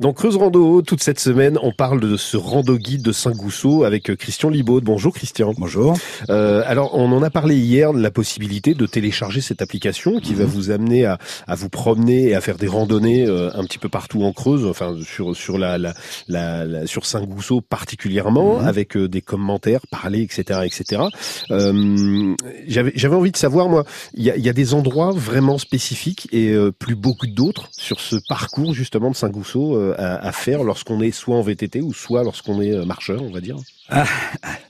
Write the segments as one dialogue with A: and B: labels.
A: Dans Creuse Rando, toute cette semaine, on parle de ce rando guide de Saint-Gousseau avec euh, Christian Libaud. Bonjour Christian.
B: Bonjour.
A: Euh, alors, on en a parlé hier de la possibilité de télécharger cette application qui va mhm. vous amener à, à, vous promener et à faire des randonnées euh, un petit peu partout en Creuse, enfin sur sur la, la, la, sur Saint-Gousseau particulièrement, mhm. avec euh, des commentaires, parler, etc., etc. Euh, j'avais j'avais envie de savoir moi, il y a, y a, des endroits vraiment spécifiques et plus beaucoup d'autres sur ce parcours justement de Saint-Gousseau euh, à, faire lorsqu'on est soit en VTT ou soit lorsqu'on est euh, marcheur, on va dire? Ah,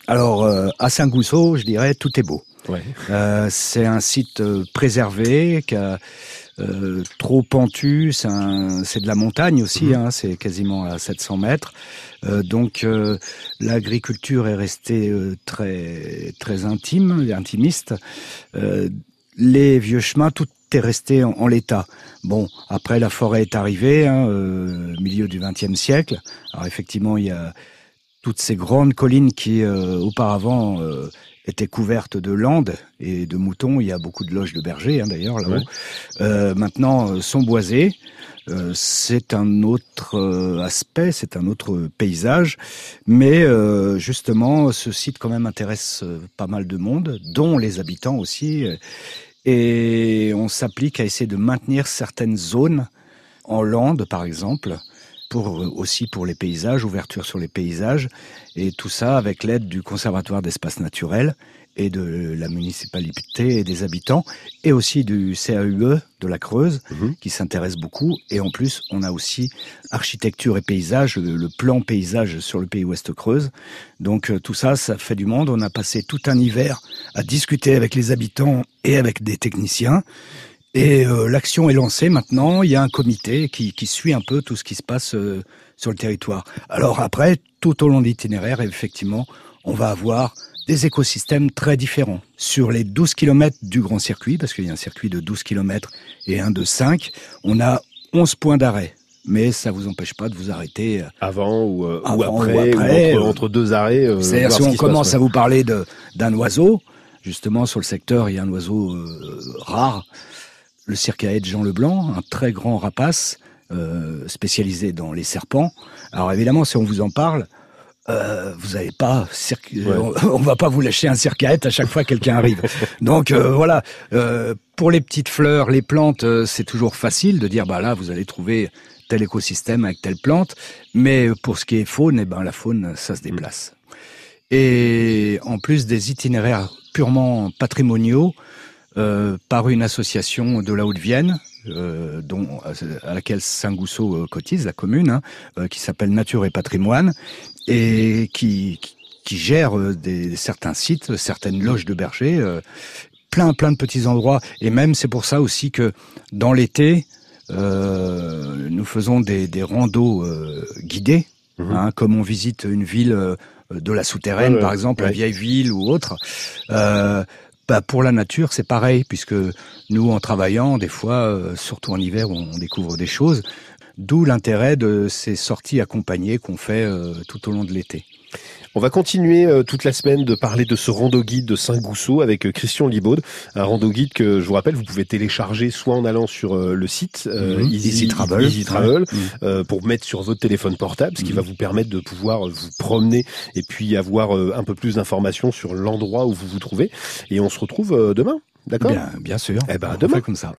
B: Alors, euh, à Saint-Gousseau, je dirais, tout est beau. c'est un site préservé, qui a, trop pentu, c'est de la montagne aussi, mhm. hein, c'est quasiment à 700 mètres. donc l'agriculture est restée très très intime, intimiste. les vieux chemins, tout est resté en, l'état. Bon, après la forêt est arrivée, hein, euh, milieu du XXe siècle. Alors effectivement, il y a toutes ces grandes collines qui euh, auparavant euh, étaient couvertes de landes et de moutons. Il y a beaucoup de loges de bergers hein, d'ailleurs là-haut. Maintenant, sont boisées. c'est un autre aspect, c'est un autre paysage, mais justement, ce site quand même intéresse pas mal de monde, dont les habitants aussi et on s'applique à essayer de maintenir certaines zones en lande, par exemple, pour aussi pour les paysages, ouverture sur les paysages, et tout ça avec l'aide du Conservatoire d'espaces naturels et de la municipalité et des habitants, et aussi du CAUE de la Creuse, mhm. qui s'intéresse beaucoup. Et en plus, on a aussi architecture et paysage, le, plan paysage sur le pays Ouest Creuse. Donc euh, tout ça, ça fait du monde. On a passé tout un hiver à discuter avec les habitants et avec des techniciens. Et euh, l'action est lancée maintenant. Il y a un comité qui, qui, suit un peu tout ce qui se passe euh, sur le territoire. Alors après, tout au long de l'itinéraire, effectivement, on va avoir des écosystèmes très différents. Sur les 12 km du grand circuit, parce qu'il y a un circuit de 12 km et un de 5, on a 11 points d'arrêt. Mais ça vous empêche pas de vous arrêter
A: euh, avant ou, euh, ou après, entre, deux arrêts.
B: Euh, C'est-à-dire si on commence à vous parler d'un oiseau, justement sur le secteur, il y a un oiseau rare, le circaète Jean Leblanc, un très grand rapace spécialisé dans les serpents. Alors évidemment, si on vous en parle, euh, vous n'avez pas on, va pas vous lâcher un circaète à chaque fois que quelqu'un arrive. Donc euh, voilà, euh, pour les petites fleurs, les plantes, c'est toujours facile de dire bah là vous allez trouver tel écosystème avec telle plante, mais pour ce qui est faune, eh ben la faune ça se déplace. Et en plus des itinéraires purement patrimoniaux par une association de la Haute-Vienne, euh, dont, à laquelle Saint-Gousseau cotise, la commune, hein, qui s'appelle Nature et Patrimoine, et qui, qui gère euh, des, certains sites, certaines loges de bergers, euh, plein plein de petits endroits. Et même c'est pour ça aussi que dans l'été, euh, nous faisons des, des randos euh, guidés, mhm. hein, comme on visite une ville de la souterraine, par exemple, la vieille ville ou autre. Bah pour la nature, c'est pareil, puisque nous, en travaillant, des fois, surtout en hiver, on découvre des choses. D'où l'intérêt de ces sorties accompagnées qu'on fait euh, tout au long de l'été.
A: On va continuer euh, toute la semaine de parler de ce rando guide de Saint-Gousseau avec euh, Christian Libaud, un rando guide que je vous rappelle, vous pouvez télécharger soit en allant sur le site
B: mhm. Easy, Travel,
A: Easy Travel mhm. pour mettre sur votre téléphone portable, ce qui mhm. va vous permettre de pouvoir vous promener et puis avoir un peu plus d'informations sur l'endroit où vous vous trouvez. Et on se retrouve demain, d'accord?
B: Bien, bien sûr.
A: Eh ben, demain.
B: comme ça.